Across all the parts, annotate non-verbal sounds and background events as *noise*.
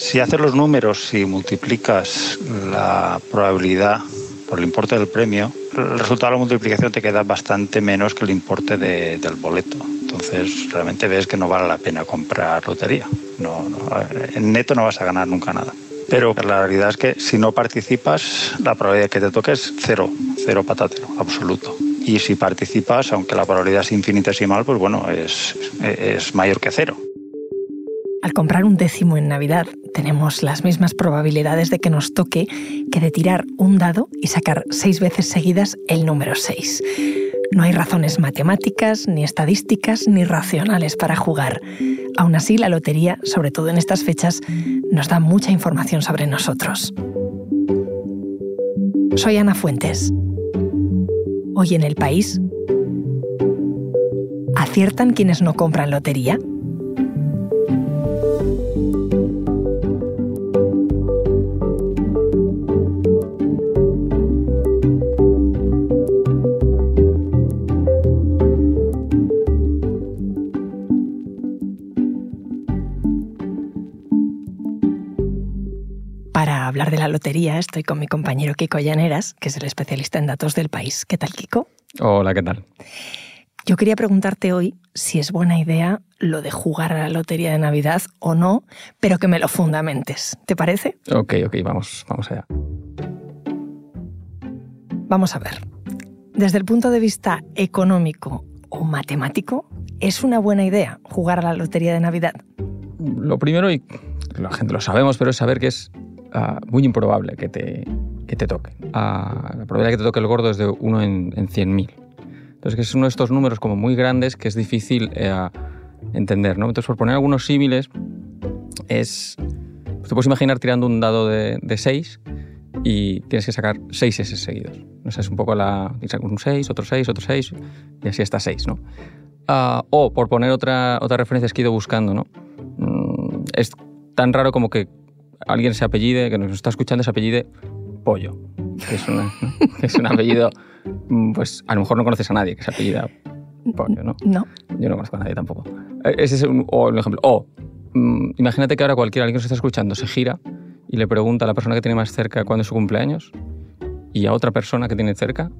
Si haces los números y multiplicas la probabilidad por el importe del premio, el resultado de la multiplicación te queda bastante menos que el importe del boleto. Entonces realmente ves que no vale la pena comprar lotería. No, en neto no vas a ganar nunca nada. Pero la realidad es que si no participas, la probabilidad que te toque es cero, cero patatero, absoluto. Y si participas, aunque la probabilidad es infinitesimal, pues bueno, es, es mayor que cero. Al comprar un décimo en Navidad, tenemos las mismas probabilidades de que nos toque que de tirar un dado y sacar seis veces seguidas el número 6. No hay razones matemáticas, ni estadísticas, ni racionales para jugar. Aún así, la lotería, sobre todo en estas fechas, nos da mucha información sobre nosotros. Soy Ana Fuentes. Hoy en el país, ¿aciertan quienes no compran lotería? Hablar de la lotería estoy con mi compañero Kiko Llaneras, que es el especialista en datos del país. ¿Qué tal, Kiko? Hola, ¿qué tal? Yo quería preguntarte hoy si es buena idea lo de jugar a la lotería de Navidad o no, pero que me lo fundamentes. ¿Te parece? Ok, ok, vamos, vamos allá. Vamos a ver. Desde el punto de vista económico o matemático, ¿es una buena idea jugar a la lotería de Navidad? Lo primero, y la gente lo sabemos, pero es saber que es Ah, muy improbable que te, que te toque. Ah, la probabilidad de que te toque el gordo es de 1 en, en 100.000. Entonces, es uno de estos números como muy grandes que es difícil eh, entender. ¿no? Entonces, por poner algunos símiles, es... Pues te puedes imaginar tirando un dado de, de 6 y tienes que sacar 6 S seguidos. ¿no? es un poco la... Un 6, otro 6, otro 6 y así hasta 6. ¿no? Uh, o, por poner otra, otra referencia que he ido buscando, ¿no? Mm, es tan raro como que alguien se apellide, que nos está escuchando, se apellide Pollo, que es, es un apellido, mm, pues a lo mejor no conoces a nadie que se apellida Pollo, ¿no? No. Yo no conozco a nadie tampoco. Eh, ese es un, o, un ejemplo. O, mm, imagínate que ahora cualquiera, alguien que nos está escuchando, se gira y le pregunta a la persona que tiene más cerca cuándo es su cumpleaños y a otra persona que tiene cerca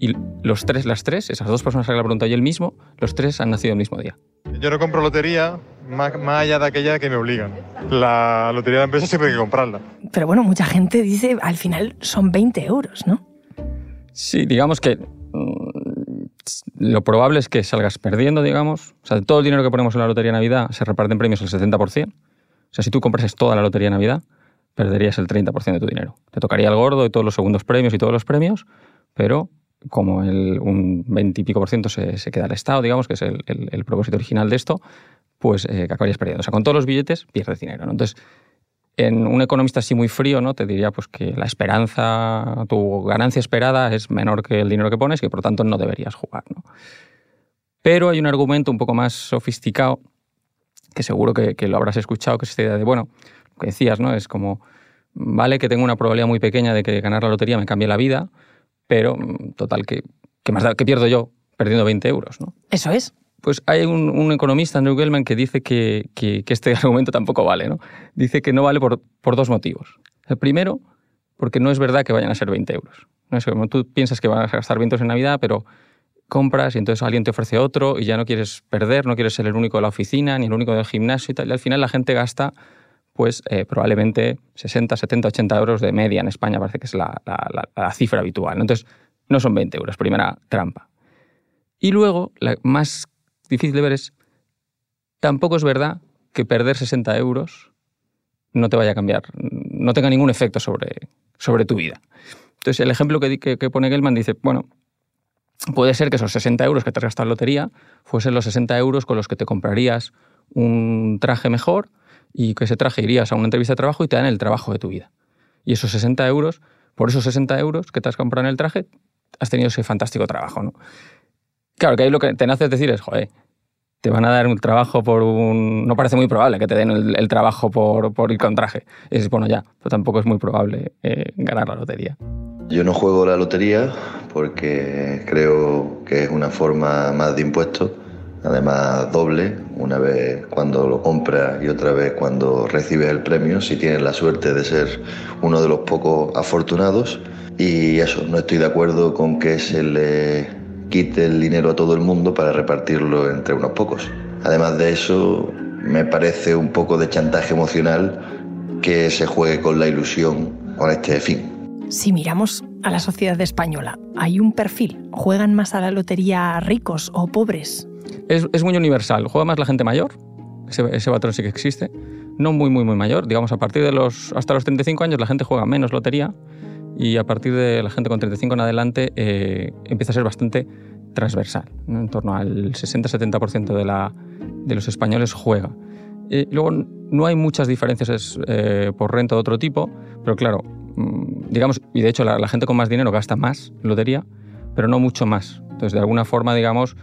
y los tres, las tres, esas dos personas que le pregunta y él mismo, los tres han nacido el mismo día. Yo no compro lotería más, allá de aquella que me obligan. La lotería de la empresa siempre hay que comprarla. Pero bueno, mucha gente dice, al final son 20 euros, ¿no? Sí, digamos que mm, lo probable es que salgas perdiendo, digamos. O sea, todo el dinero que ponemos en la lotería de Navidad se reparte en premios el 70%. O sea, si tú comprases toda la lotería de Navidad, perderías el 30% de tu dinero. Te tocaría el gordo y todos los segundos premios y todos los premios, pero como el, un 20 y pico por ciento se, se, queda al Estado, digamos, que es el, el, propósito original de esto, pues eh, acabarías perdiendo. O sea, con todos los billetes pierdes dinero. ¿no? Entonces, en un economista así muy frío, ¿no? Te diría pues que la esperanza, tu ganancia esperada es menor que el dinero que pones y que por lo tanto no deberías jugar, ¿no? Pero hay un argumento un poco más sofisticado, que seguro que, lo habrás escuchado, que es esta idea de, bueno, lo que decías, ¿no? Es como, vale que tengo una probabilidad muy pequeña de que ganar la lotería me cambie la vida, pero mm, total, que, que más da, que pierdo yo perdiendo 20 euros, ¿no? Eso es. Pues hay un, economista, Andrew Gellman, que dice que, este *laughs* argumento tampoco vale, ¿no? Dice que no vale por, dos motivos. El primero, porque no es verdad que vayan a ser 20 euros. No es como tú piensas que vas a gastar 20 euros en Navidad, pero compras y entonces alguien te ofrece otro y ya no quieres perder, no quieres ser el único de la oficina ni el único del gimnasio y tal. Y al final la gente gasta pues eh, probablemente 60, 70, 80 euros de media en España, parece que es la, cifra habitual. Entonces, no son 20 euros, primera trampa. Y luego, la más difícil de ver es, tampoco es verdad que perder 60 euros no te vaya a cambiar, no tenga ningún efecto sobre, sobre tu vida. Entonces, el ejemplo que, que, pone Gelman dice, bueno, puede ser que esos 60 euros que te has gastado en lotería fuesen los 60 euros con los que te comprarías un traje mejor, y que ese traje irías a una entrevista de trabajo y te dan el trabajo de tu vida. Y esos 60 euros, por esos 60 euros que te has comprado en el traje, has tenido ese fantástico trabajo, ¿no? Claro, que ahí lo que te nace decir es, joder, te van a dar un trabajo por un... No parece muy probable que te den el, trabajo por, por, ir con traje. Y es bueno, ya, pero tampoco es muy probable eh, ganar la lotería. Yo no juego la lotería porque creo que es una forma más de impuestos además doble, una vez cuando lo compra y otra vez cuando recibe el premio, si tienes la suerte de ser uno de los pocos afortunados. Y eso, no estoy de acuerdo con que se le quite el dinero a todo el mundo para repartirlo entre unos pocos. Además de eso, me parece un poco de chantaje emocional que se juegue con la ilusión con este fin. Si miramos a la sociedad española, ¿hay un perfil? ¿Juegan más a la lotería ricos o pobres? Es, muy universal. Juega más la gente mayor, ese, ese patrón sí que existe. No muy, muy, muy mayor. Digamos, a partir de los. hasta los 35 años la gente juega menos lotería y a partir de la gente con 35 en adelante eh, empieza a ser bastante transversal. En torno al 60-70% de, de los españoles juega. Y luego no hay muchas diferencias eh, por renta de otro tipo, pero claro, mm, digamos, y de hecho la, la, gente con más dinero gasta más en lotería, pero no mucho más. Entonces, de alguna forma, digamos,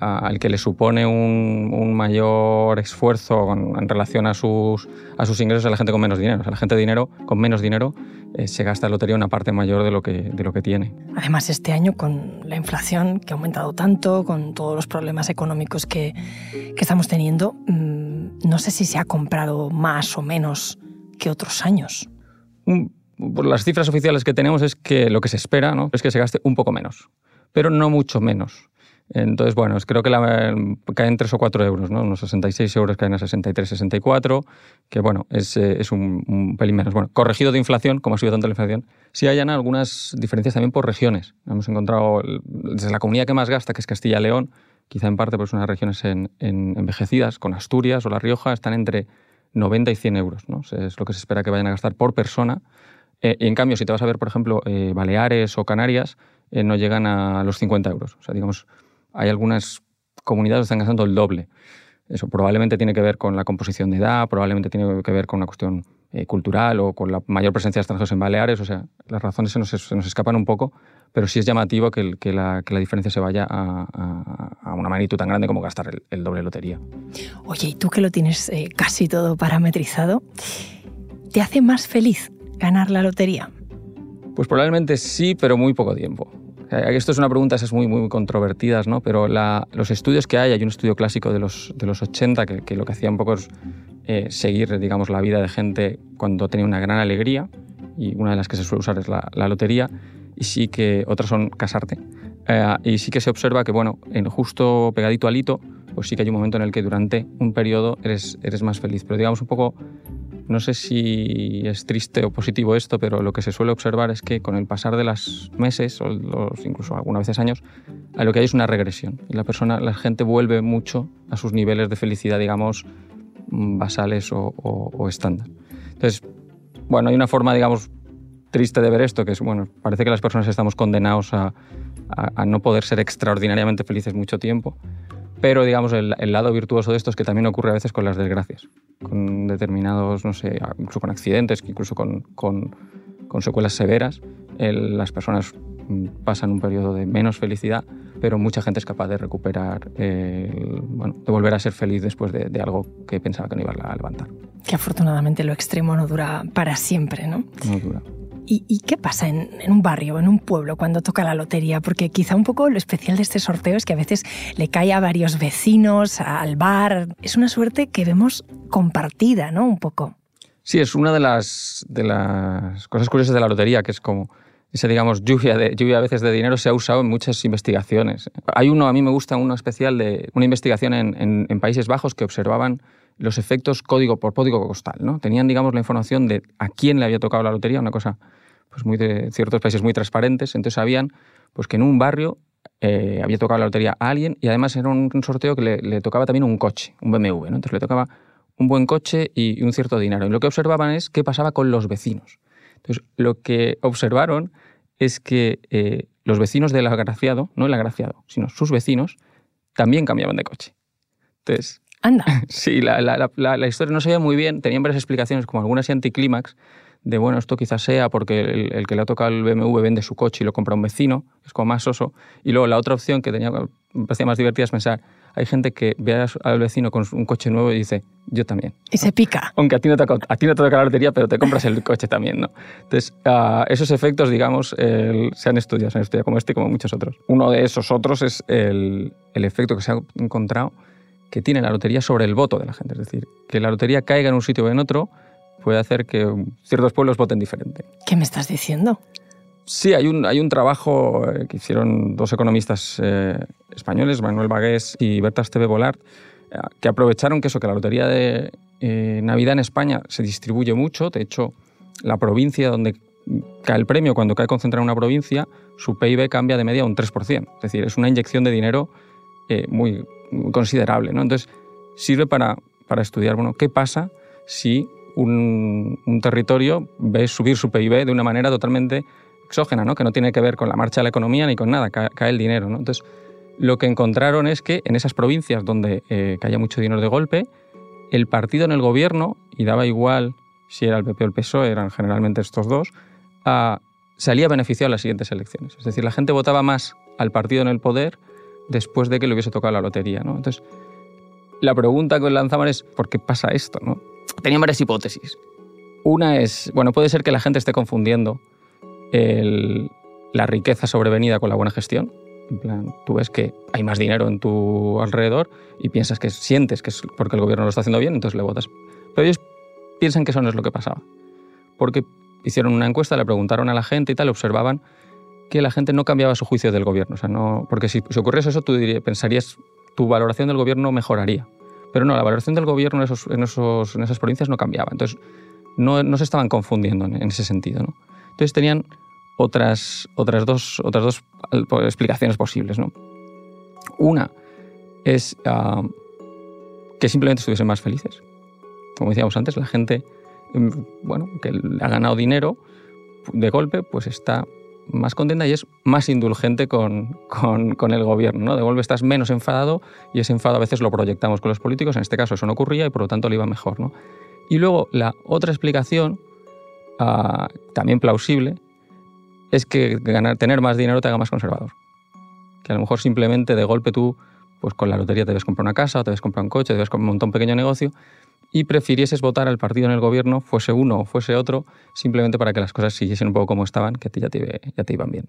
al que le supone un, mayor esfuerzo en, relación a sus, a sus ingresos a la gente con menos dinero. O sea, la gente dinero, con menos dinero eh, se gasta en lotería una parte mayor de lo, que, de lo que tiene. Además, este año con la inflación que ha aumentado tanto, con todos los problemas económicos que, que estamos teniendo, mm, no sé si se ha comprado más o menos que otros años. Por las cifras oficiales que tenemos es que lo que se espera ¿no? es que se gaste un poco menos, pero no mucho menos. Entonces, bueno, creo que la, caen 3 o 4 euros, ¿no? Unos 66 euros caen a 63, 64, que bueno, es, eh, un, pelín menos. Bueno, corregido de inflación, como ha sido tanto la inflación, sí hay algunas diferencias también por regiones. Hemos encontrado, desde la comunidad que más gasta, que es Castilla-León, quizá en parte por unas regiones en, en, envejecidas, con Asturias o La Rioja, están entre 90 y 100 euros, ¿no? Es lo que se espera que vayan a gastar por persona. Eh, y en cambio, si te vas a ver, por ejemplo, eh, Baleares o Canarias, eh, no llegan a los 50 euros. O sea, digamos, hay algunas comunidades que están gastando el doble. Eso probablemente tiene que ver con la composición de edad, probablemente tiene que ver con una cuestión eh, cultural o con la mayor presencia de extranjeros en Baleares. O sea, las razones se nos, se nos escapan un poco, pero sí es llamativo que, que, la, que la, diferencia se vaya a, a, a, una magnitud tan grande como gastar el, el, doble lotería. Oye, y tú que lo tienes eh, casi todo parametrizado, ¿te hace más feliz ganar la lotería? Pues probablemente sí, pero muy poco tiempo. Esto es una pregunta esas muy, muy controvertidas, ¿no? pero la, los estudios que hay, hay un estudio clásico de los, de los 80 que, que lo que hacía un poco es eh, seguir digamos, la vida de gente cuando tenía una gran alegría, y una de las que se suele usar es la, la lotería, y sí que otras son casarte. Eh, y sí que se observa que, bueno, en justo pegadito al hito, pues sí que hay un momento en el que durante un periodo eres, eres más feliz. Pero digamos un poco no sé si es triste o positivo esto, pero lo que se suele observar es que con el pasar de los meses o incluso algunas veces años, a lo que hay es una regresión y la persona, la gente vuelve mucho a sus niveles de felicidad, digamos, basales o, estándar. Entonces, bueno, hay una forma, digamos, triste de ver esto, que es, bueno, parece que las personas estamos condenados a no poder ser extraordinariamente felices mucho tiempo pero digamos el, el, lado virtuoso de esto es que también ocurre a veces con las desgracias, con determinados, no sé, incluso con accidentes, incluso con, con, con secuelas severas. El, las personas mm, pasan un periodo de menos felicidad, pero mucha gente es capaz de recuperar, eh, bueno, de volver a ser feliz después de, de, algo que pensaba que no iba a levantar. Que afortunadamente lo extremo no dura para siempre, ¿no? No dura. ¿Y, ¿Y, qué pasa en, un barrio, en un pueblo, cuando toca la lotería? Porque quizá un poco lo especial de este sorteo es que a veces le cae a varios vecinos, al bar. Es una suerte que vemos compartida, ¿no? Un poco. Sí, es una de las, cosas curiosas de la lotería, que es como esa, digamos, lluvia, de, a veces de dinero se ha usado en muchas investigaciones. Hay uno, a mí me gusta uno especial de una investigación en Países Bajos que observaban los efectos código por código postal. ¿no? Tenían, digamos, la información de a quién le había tocado la lotería, una cosa pues muy de ciertos países muy transparentes. Entonces sabían pues, que en un barrio eh, había tocado la lotería a alguien y además era un, sorteo que le, tocaba también un coche, un BMW. Entonces le tocaba un buen coche y, y un cierto dinero. Y lo que observaban es qué pasaba con los vecinos. Entonces lo que observaron es que eh, los vecinos del agraciado, no el agraciado, sino sus vecinos, también cambiaban de coche. Entonces, Anda. *laughs* Sí, la, la, la, la, historia no se veía muy bien, tenían varias explicaciones, como algunas y anticlímax, de bueno, esto quizás sea porque el, el, que le ha tocado el BMW vende su coche y lo compra un vecino, es como más soso. Y luego la otra opción que tenía, me parecía más divertida es pensar, hay gente que ve al vecino con un coche nuevo y dice, yo también. Y se pica. Aunque a ti no te, a ti no te toca la lotería, pero te compras el coche también, ¿no? Entonces, uh, esos efectos, digamos, el, se han estudiado, se han estudiado como este y como muchos otros. Uno de esos otros es el, el efecto que se ha encontrado que tiene la lotería sobre el voto de la gente. Es decir, que la lotería caiga en un sitio o en otro puede hacer que ciertos pueblos voten diferente. ¿Qué me estás diciendo? Sí, hay un, hay un trabajo eh, que hicieron dos economistas eh, españoles, Manuel Bagués y Bertas TV Volart, eh, que aprovecharon que eso, que la lotería de eh, Navidad en España se distribuye mucho. De hecho, la provincia donde cae el premio, cuando cae concentrado en una provincia, su PIB cambia de media un 3%. Es decir, es una inyección de dinero eh, muy, considerable. ¿no? Entonces, sirve para, para estudiar, bueno, qué pasa si un, un, territorio ve subir su PIB de una manera totalmente exógena, ¿no? que no tiene que ver con la marcha de la economía ni con nada, cae, cae el dinero. ¿no? Entonces, lo que encontraron es que en esas provincias donde eh, caía mucho dinero de golpe, el partido en el gobierno, y daba igual si era el PP o el PSOE, eran generalmente estos dos, uh, salía beneficiado en las siguientes elecciones. Es decir, la gente votaba más al partido en el poder después de que le hubiese tocado la lotería. ¿no? Entonces, la pregunta que lanzaban es, ¿por qué pasa esto? ¿no? Tenían varias hipótesis. Una es, bueno, puede ser que la gente esté confundiendo la riqueza sobrevenida con la buena gestión. En plan, tú ves que hay más dinero en tu alrededor y piensas que sientes que es porque el gobierno lo está haciendo bien, entonces le votas. Pero ellos piensan que eso no es lo que pasaba. Porque hicieron una encuesta, le preguntaron a la gente y tal, observaban que la gente no cambiaba su juicio del gobierno. O sea, no, porque si, ocurriese eso, tú pensarías, tu valoración del gobierno mejoraría. Pero no, la valoración del gobierno en, esos, en, esos, en esas provincias no cambiaba. Entonces, no, no se estaban confundiendo en, ese sentido. ¿no? Entonces, tenían otras, otras, dos, otras dos explicaciones posibles. Una es uh, que simplemente estuviesen más felices. Como decíamos antes, la gente bueno, que ha ganado dinero de golpe, pues está más contenta y es más indulgente con, con, el gobierno. ¿no? De golpe estás menos enfadado y ese enfado a veces lo proyectamos con los políticos. En este caso eso no ocurría y por lo tanto le iba mejor. ¿no? Y luego la otra explicación, uh, también plausible, es que ganar, tener más dinero te haga más conservador. Que a lo mejor simplemente de golpe tú, pues con la lotería te debes comprar una casa, o te debes comprar un coche, te debes montar un pequeño negocio y prefirieses votar al partido en el gobierno, fuese uno o fuese otro, simplemente para que las cosas siguiesen un poco como estaban, que ya te, ya te iban bien.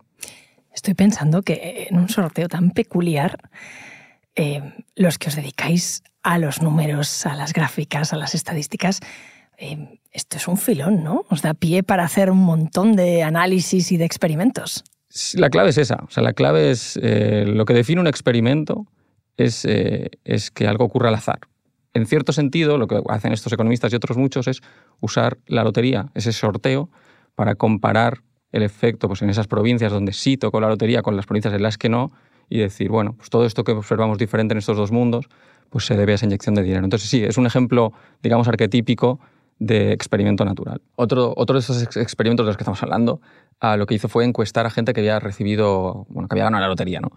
Estoy pensando que en un sorteo tan peculiar, eh, los que os dedicáis a los números, a las gráficas, a las estadísticas, eh, esto es un filón, ¿no? Os da pie para hacer un montón de análisis y de experimentos. La clave es esa. O sea, la clave es eh, lo que define un experimento es, es que algo ocurra al azar. En cierto sentido, lo que hacen estos economistas y otros muchos es usar la lotería, ese sorteo, para comparar el efecto pues, en esas provincias donde sí tocó la lotería con las provincias en las que no y decir, bueno, pues todo esto que observamos diferente en estos dos mundos, pues se debe a esa inyección de dinero. Entonces sí, es un ejemplo, digamos, arquetípico de experimento natural. Otro, otro de esos experimentos de los que estamos hablando, uh, lo que hizo fue encuestar a gente que había recibido, bueno, que había ganado la lotería, ¿no?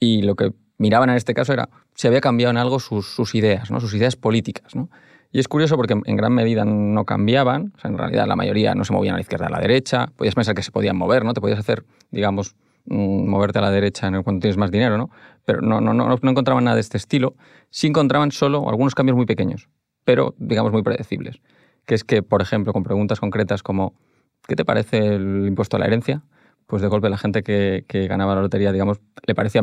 Y lo que miraban en este caso era si había cambiado en algo sus, sus ideas, ¿no? sus ideas políticas. ¿no? Y es curioso porque en gran medida no cambiaban, o sea, en realidad la mayoría no se movían a la izquierda a la derecha, podías pensar que se podían mover, ¿no? Te podías hacer, digamos, mmm, moverte a la derecha cuando tienes más dinero, ¿no? Pero no, no, no, no encontraban nada de este estilo, sí encontraban solo algunos cambios muy pequeños, pero digamos muy predecibles que es que, por ejemplo, con preguntas concretas como ¿qué te parece el impuesto a la herencia? Pues de golpe la gente que, que ganaba la lotería, digamos, le parecía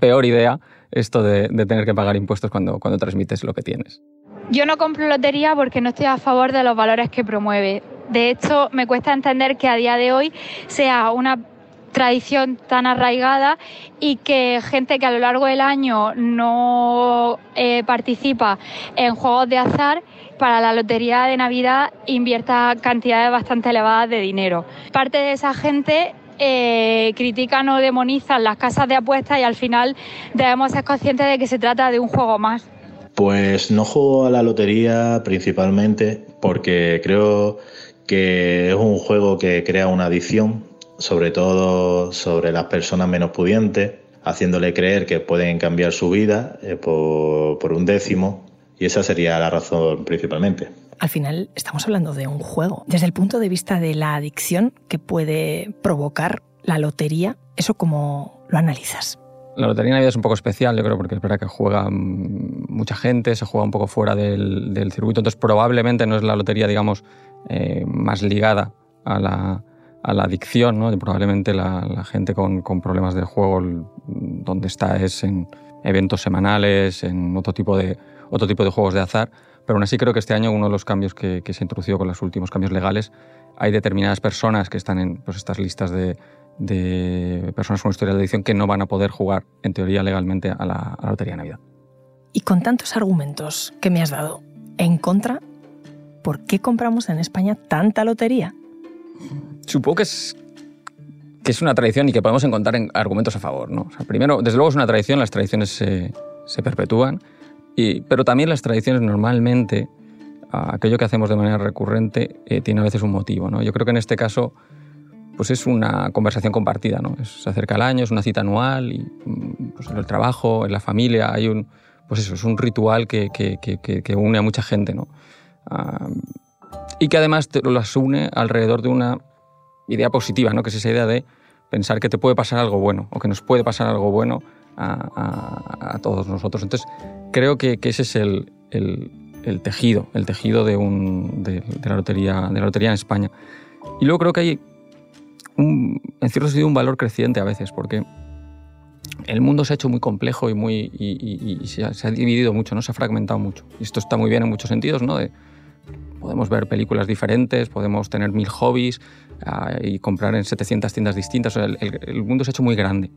peor idea esto de, de, tener que pagar impuestos cuando, cuando transmites lo que tienes. Yo no compro lotería porque no estoy a favor de los valores que promueve. De hecho, me cuesta entender que a día de hoy sea una tradición tan arraigada y que gente que a lo largo del año no eh, participa en juegos de azar para la lotería de Navidad invierta cantidades bastante elevadas de dinero. Parte de esa gente eh, critican o demonizan las casas de apuestas y al final debemos ser conscientes de que se trata de un juego más. Pues no juego a la lotería principalmente porque creo que es un juego que crea una adicción, sobre todo sobre las personas menos pudientes, haciéndole creer que pueden cambiar su vida eh, por, por un décimo y esa sería la razón principalmente. Al final estamos hablando de un juego. Desde el punto de vista de la adicción que puede provocar la lotería, ¿eso cómo lo analizas? la Lotería de Navidad es un poco especial, yo creo, porque es verdad que juega mucha gente, se juega un poco fuera del, circuito, entonces probablemente no es la lotería, digamos, eh, más ligada a la, a la adicción, ¿no? probablemente la, gente con, con, problemas de juego donde está es en eventos semanales, en otro tipo de, otro tipo de juegos de azar, pero aún así creo que este año uno de los cambios que, que se introducido con los últimos cambios legales, hay determinadas personas que están en pues, estas listas de, de personas con historia de adicción que no van a poder jugar, en teoría, legalmente a la, Lotería de Navidad. Y con tantos argumentos que me has dado en contra, ¿por qué compramos en España tanta lotería? Supongo que es, que es una tradición y que podemos encontrar en argumentos a favor. ¿no? primero, desde luego es una tradición, las tradiciones se, se perpetúan, y, pero también las tradiciones normalmente, aquello que hacemos de manera recurrente, eh, tiene a veces un motivo. ¿no? Yo creo que en este caso pues es una conversación compartida, ¿no? se acerca el año, es una cita anual y mm, pues en el trabajo, en la familia, hay un, pues eso, es un ritual que, que, que, une a mucha gente, ¿no? Y que además te, las une alrededor de una idea positiva, ¿no? Que es esa idea de pensar que te puede pasar algo bueno o que nos puede pasar algo bueno a, a, todos nosotros. Entonces, creo que, ese es el, el, el, tejido, el tejido de, un, de, de, la lotería, de la lotería en España. Y luego creo que hay en cierto sentido, un valor creciente a veces, porque el mundo se ha hecho muy complejo y, muy, y, se, ha, dividido mucho, ¿no? se ha fragmentado mucho. Y esto está muy bien en muchos sentidos, ¿no? De, podemos ver películas diferentes, podemos tener mil hobbies ah, y comprar en 700 tiendas distintas. el, el, mundo se ha hecho muy grande.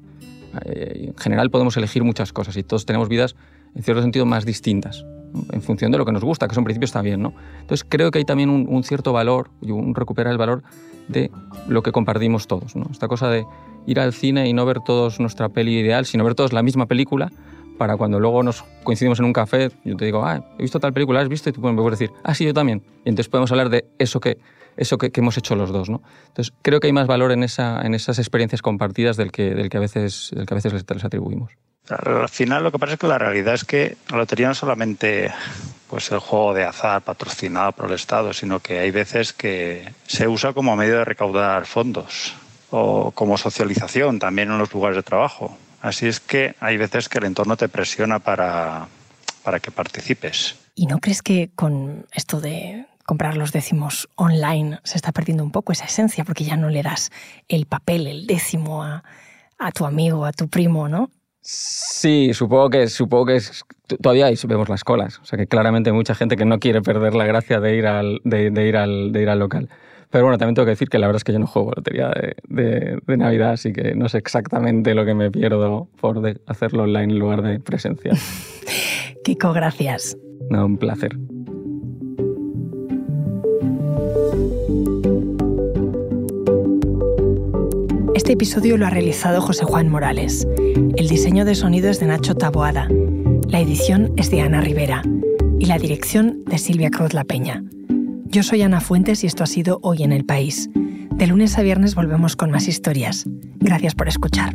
Eh, en general podemos elegir muchas cosas y todos tenemos vidas en cierto sentido más distintas en función de lo que nos gusta, que eso en principio está bien, ¿no? Entonces creo que hay también un, cierto valor y un recuperar el valor de lo que compartimos todos, ¿no? Esta cosa de ir al cine y no ver todos nuestra peli ideal, sino ver todos la misma película para cuando luego nos coincidimos en un café, yo te digo, ah, he visto tal película, ¿has visto? Y tú me puedes decir, ah, sí, yo también. Y entonces podemos hablar de eso que, eso que, hemos hecho los dos, ¿no? Entonces creo que hay más valor en, esa, en esas experiencias compartidas del que, del que, a, veces, del que a veces les atribuimos. Al final lo que pasa es que la realidad es que la lotería no es solamente pues, el juego de azar patrocinado por el Estado, sino que hay veces que se usa como medio de recaudar fondos o como socialización también en los lugares de trabajo. Así es que hay veces que el entorno te presiona para, para que participes. ¿Y no crees que con esto de comprar los décimos online se está perdiendo un poco esa esencia porque ya no le das el papel, el décimo a, a tu amigo, a tu primo, ¿no? Sí, supongo que, supongo que es, todavía vemos las colas. O sea que claramente hay mucha gente que no quiere perder la gracia de ir al, de, ir al, de ir al local. Pero bueno, también tengo que decir que la verdad es que yo no juego lotería de, de, Navidad, así que no sé exactamente lo que me pierdo por hacerlo online en lugar de presencial. *laughs* Kiko, gracias. No, un placer. Este episodio lo ha realizado José Juan Morales. El diseño de sonido es de Nacho Taboada. La edición es de Ana Rivera. Y la dirección de Silvia Cruz La Peña. Yo soy Ana Fuentes y esto ha sido Hoy en el País. De lunes a viernes volvemos con más historias. Gracias por escuchar.